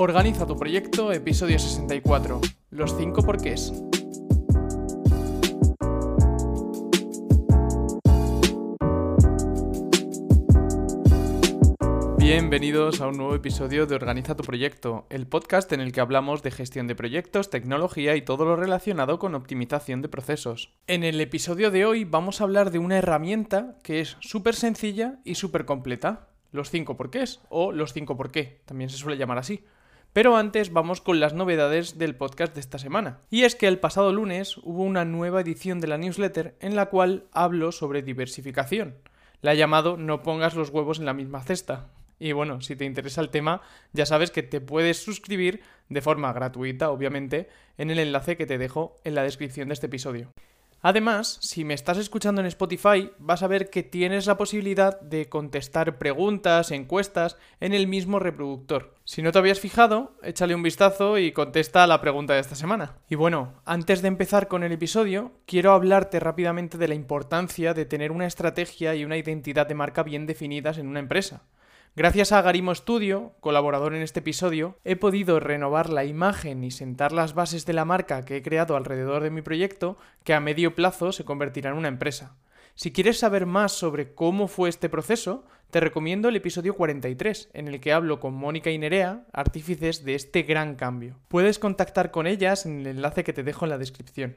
Organiza tu proyecto, episodio 64. Los 5 porqués. Bienvenidos a un nuevo episodio de Organiza tu proyecto, el podcast en el que hablamos de gestión de proyectos, tecnología y todo lo relacionado con optimización de procesos. En el episodio de hoy vamos a hablar de una herramienta que es súper sencilla y súper completa. Los 5 porqués o los 5 por qué, también se suele llamar así. Pero antes vamos con las novedades del podcast de esta semana. Y es que el pasado lunes hubo una nueva edición de la newsletter en la cual hablo sobre diversificación. La he llamado No pongas los huevos en la misma cesta. Y bueno, si te interesa el tema, ya sabes que te puedes suscribir de forma gratuita, obviamente, en el enlace que te dejo en la descripción de este episodio. Además, si me estás escuchando en Spotify, vas a ver que tienes la posibilidad de contestar preguntas, encuestas en el mismo reproductor. Si no te habías fijado, échale un vistazo y contesta a la pregunta de esta semana. Y bueno, antes de empezar con el episodio, quiero hablarte rápidamente de la importancia de tener una estrategia y una identidad de marca bien definidas en una empresa. Gracias a Garimo Studio, colaborador en este episodio, he podido renovar la imagen y sentar las bases de la marca que he creado alrededor de mi proyecto, que a medio plazo se convertirá en una empresa. Si quieres saber más sobre cómo fue este proceso, te recomiendo el episodio 43, en el que hablo con Mónica y Nerea, artífices de este gran cambio. Puedes contactar con ellas en el enlace que te dejo en la descripción.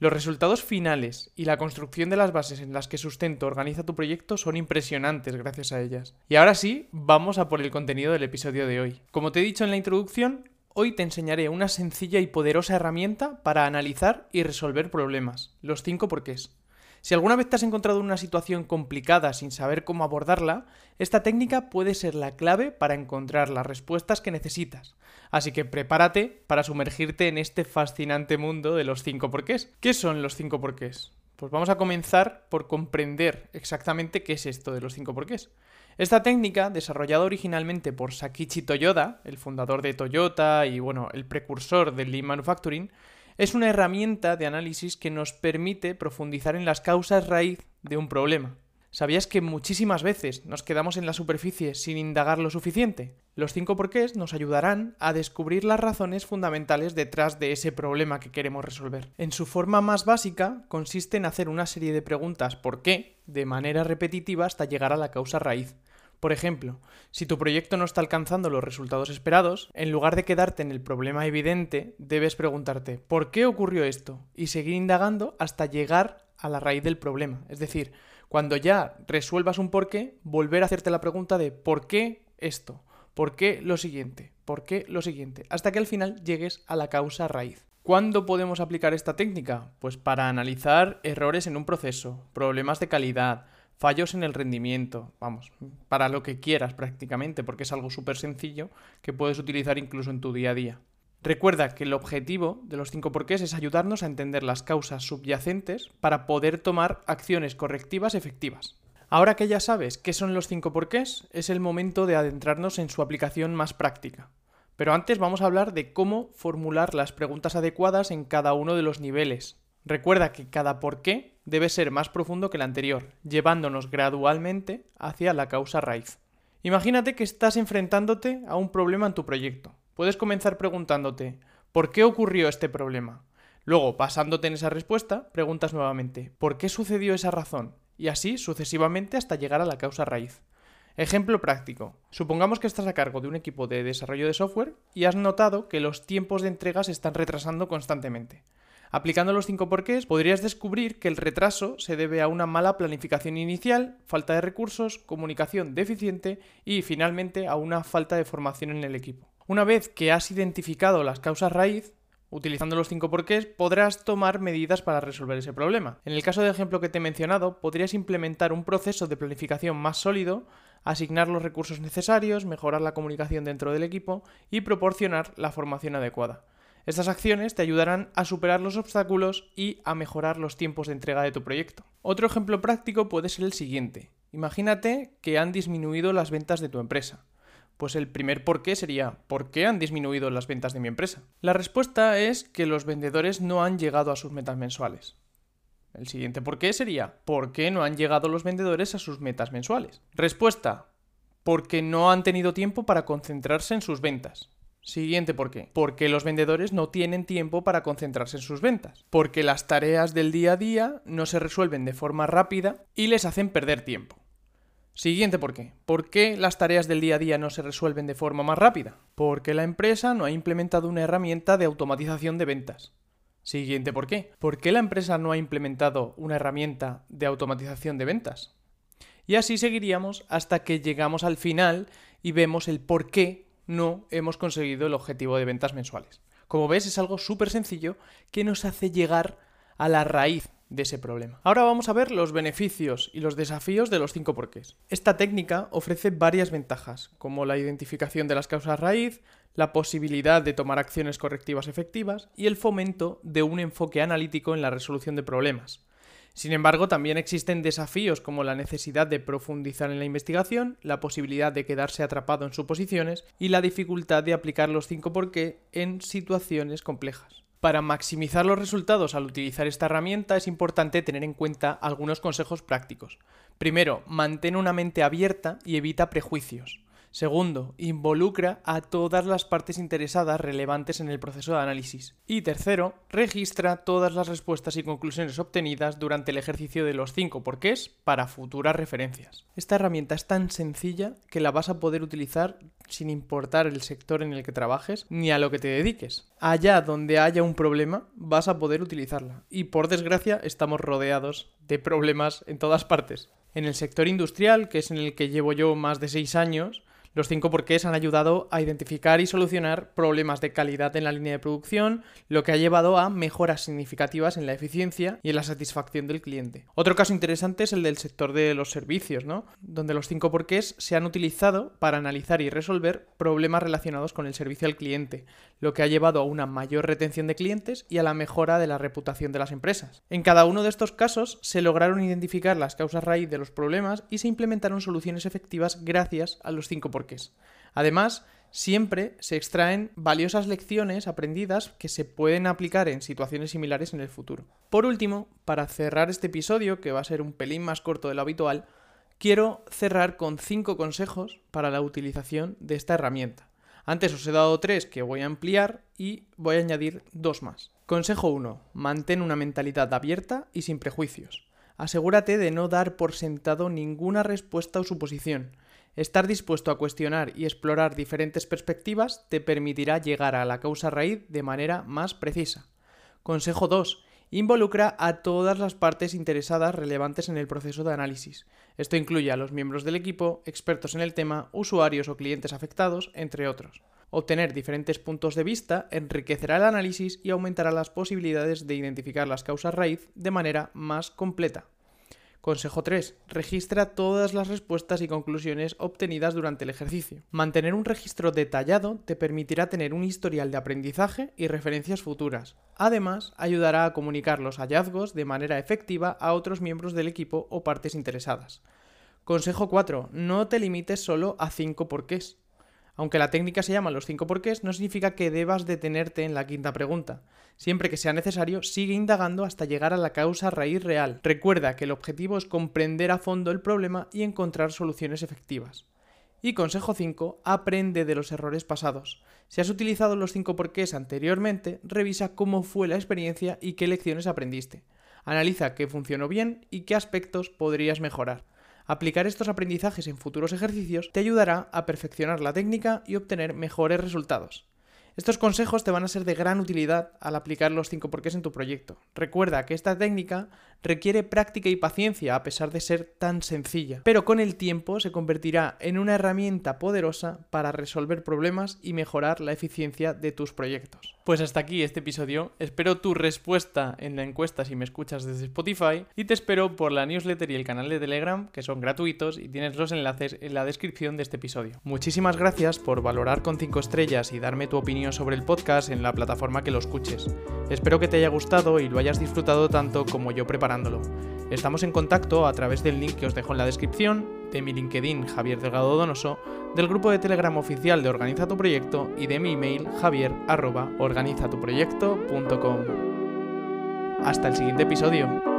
Los resultados finales y la construcción de las bases en las que sustento organiza tu proyecto son impresionantes gracias a ellas. Y ahora sí, vamos a por el contenido del episodio de hoy. Como te he dicho en la introducción, hoy te enseñaré una sencilla y poderosa herramienta para analizar y resolver problemas, los 5 porqués. Si alguna vez te has encontrado en una situación complicada sin saber cómo abordarla, esta técnica puede ser la clave para encontrar las respuestas que necesitas. Así que prepárate para sumergirte en este fascinante mundo de los 5 porqués. ¿Qué son los 5 porqués? Pues vamos a comenzar por comprender exactamente qué es esto de los 5 porqués. Esta técnica, desarrollada originalmente por Sakichi Toyoda, el fundador de Toyota y bueno, el precursor del Lean Manufacturing, es una herramienta de análisis que nos permite profundizar en las causas raíz de un problema. ¿Sabías que muchísimas veces nos quedamos en la superficie sin indagar lo suficiente? Los cinco porqués nos ayudarán a descubrir las razones fundamentales detrás de ese problema que queremos resolver. En su forma más básica consiste en hacer una serie de preguntas ¿por qué? de manera repetitiva hasta llegar a la causa raíz. Por ejemplo, si tu proyecto no está alcanzando los resultados esperados, en lugar de quedarte en el problema evidente, debes preguntarte ¿por qué ocurrió esto? y seguir indagando hasta llegar a la raíz del problema. Es decir, cuando ya resuelvas un por qué, volver a hacerte la pregunta de ¿por qué esto? ¿Por qué lo siguiente? ¿Por qué lo siguiente? Hasta que al final llegues a la causa raíz. ¿Cuándo podemos aplicar esta técnica? Pues para analizar errores en un proceso, problemas de calidad, fallos en el rendimiento, vamos, para lo que quieras prácticamente, porque es algo súper sencillo que puedes utilizar incluso en tu día a día. Recuerda que el objetivo de los cinco porqués es ayudarnos a entender las causas subyacentes para poder tomar acciones correctivas efectivas. Ahora que ya sabes qué son los cinco porqués, es el momento de adentrarnos en su aplicación más práctica. Pero antes vamos a hablar de cómo formular las preguntas adecuadas en cada uno de los niveles. Recuerda que cada porqué debe ser más profundo que el anterior, llevándonos gradualmente hacia la causa raíz. Imagínate que estás enfrentándote a un problema en tu proyecto. Puedes comenzar preguntándote, ¿por qué ocurrió este problema? Luego, basándote en esa respuesta, preguntas nuevamente, ¿por qué sucedió esa razón? Y así sucesivamente hasta llegar a la causa raíz. Ejemplo práctico. Supongamos que estás a cargo de un equipo de desarrollo de software y has notado que los tiempos de entrega se están retrasando constantemente. Aplicando los cinco porqués, podrías descubrir que el retraso se debe a una mala planificación inicial, falta de recursos, comunicación deficiente y finalmente a una falta de formación en el equipo. Una vez que has identificado las causas raíz, Utilizando los cinco porqués podrás tomar medidas para resolver ese problema. En el caso de ejemplo que te he mencionado, podrías implementar un proceso de planificación más sólido, asignar los recursos necesarios, mejorar la comunicación dentro del equipo y proporcionar la formación adecuada. Estas acciones te ayudarán a superar los obstáculos y a mejorar los tiempos de entrega de tu proyecto. Otro ejemplo práctico puede ser el siguiente. Imagínate que han disminuido las ventas de tu empresa. Pues el primer por qué sería ¿por qué han disminuido las ventas de mi empresa? La respuesta es que los vendedores no han llegado a sus metas mensuales. El siguiente por qué sería ¿por qué no han llegado los vendedores a sus metas mensuales? Respuesta porque no han tenido tiempo para concentrarse en sus ventas. Siguiente por qué. Porque los vendedores no tienen tiempo para concentrarse en sus ventas. Porque las tareas del día a día no se resuelven de forma rápida y les hacen perder tiempo. Siguiente por qué. ¿Por qué las tareas del día a día no se resuelven de forma más rápida? Porque la empresa no ha implementado una herramienta de automatización de ventas. Siguiente por qué. ¿Por qué la empresa no ha implementado una herramienta de automatización de ventas? Y así seguiríamos hasta que llegamos al final y vemos el por qué no hemos conseguido el objetivo de ventas mensuales. Como ves, es algo súper sencillo que nos hace llegar a la raíz de ese problema. Ahora vamos a ver los beneficios y los desafíos de los cinco porqués. Esta técnica ofrece varias ventajas, como la identificación de las causas raíz, la posibilidad de tomar acciones correctivas efectivas y el fomento de un enfoque analítico en la resolución de problemas. Sin embargo, también existen desafíos como la necesidad de profundizar en la investigación, la posibilidad de quedarse atrapado en suposiciones y la dificultad de aplicar los 5 por qué en situaciones complejas. Para maximizar los resultados al utilizar esta herramienta es importante tener en cuenta algunos consejos prácticos. Primero, mantén una mente abierta y evita prejuicios. Segundo, involucra a todas las partes interesadas relevantes en el proceso de análisis. Y tercero, registra todas las respuestas y conclusiones obtenidas durante el ejercicio de los cinco porqués para futuras referencias. Esta herramienta es tan sencilla que la vas a poder utilizar sin importar el sector en el que trabajes ni a lo que te dediques. Allá donde haya un problema, vas a poder utilizarla. Y por desgracia, estamos rodeados de problemas en todas partes. En el sector industrial, que es en el que llevo yo más de seis años, los cinco porqués han ayudado a identificar y solucionar problemas de calidad en la línea de producción, lo que ha llevado a mejoras significativas en la eficiencia y en la satisfacción del cliente. Otro caso interesante es el del sector de los servicios, ¿no? Donde los cinco porqués se han utilizado para analizar y resolver problemas relacionados con el servicio al cliente, lo que ha llevado a una mayor retención de clientes y a la mejora de la reputación de las empresas. En cada uno de estos casos se lograron identificar las causas raíz de los problemas y se implementaron soluciones efectivas gracias a los cinco porqués Además, siempre se extraen valiosas lecciones aprendidas que se pueden aplicar en situaciones similares en el futuro. Por último, para cerrar este episodio, que va a ser un pelín más corto de lo habitual, quiero cerrar con cinco consejos para la utilización de esta herramienta. Antes os he dado tres que voy a ampliar y voy a añadir dos más. Consejo 1. Mantén una mentalidad abierta y sin prejuicios. Asegúrate de no dar por sentado ninguna respuesta o suposición. Estar dispuesto a cuestionar y explorar diferentes perspectivas te permitirá llegar a la causa raíz de manera más precisa. Consejo 2. Involucra a todas las partes interesadas relevantes en el proceso de análisis. Esto incluye a los miembros del equipo, expertos en el tema, usuarios o clientes afectados, entre otros. Obtener diferentes puntos de vista enriquecerá el análisis y aumentará las posibilidades de identificar las causas raíz de manera más completa. Consejo 3. Registra todas las respuestas y conclusiones obtenidas durante el ejercicio. Mantener un registro detallado te permitirá tener un historial de aprendizaje y referencias futuras. Además, ayudará a comunicar los hallazgos de manera efectiva a otros miembros del equipo o partes interesadas. Consejo 4. No te limites solo a 5 porqués. Aunque la técnica se llama los cinco porqués, no significa que debas detenerte en la quinta pregunta. Siempre que sea necesario, sigue indagando hasta llegar a la causa raíz real. Recuerda que el objetivo es comprender a fondo el problema y encontrar soluciones efectivas. Y consejo 5, aprende de los errores pasados. Si has utilizado los cinco porqués anteriormente, revisa cómo fue la experiencia y qué lecciones aprendiste. Analiza qué funcionó bien y qué aspectos podrías mejorar. Aplicar estos aprendizajes en futuros ejercicios te ayudará a perfeccionar la técnica y obtener mejores resultados. Estos consejos te van a ser de gran utilidad al aplicar los 5 porqués en tu proyecto. Recuerda que esta técnica requiere práctica y paciencia a pesar de ser tan sencilla, pero con el tiempo se convertirá en una herramienta poderosa para resolver problemas y mejorar la eficiencia de tus proyectos. Pues hasta aquí este episodio, espero tu respuesta en la encuesta si me escuchas desde Spotify y te espero por la newsletter y el canal de Telegram que son gratuitos y tienes los enlaces en la descripción de este episodio. Muchísimas gracias por valorar con 5 estrellas y darme tu opinión sobre el podcast en la plataforma que lo escuches. Espero que te haya gustado y lo hayas disfrutado tanto como yo Estamos en contacto a través del link que os dejo en la descripción, de mi LinkedIn Javier Delgado Donoso, del grupo de Telegram oficial de Organiza tu Proyecto y de mi email javier.organizatuproyecto.com. Hasta el siguiente episodio.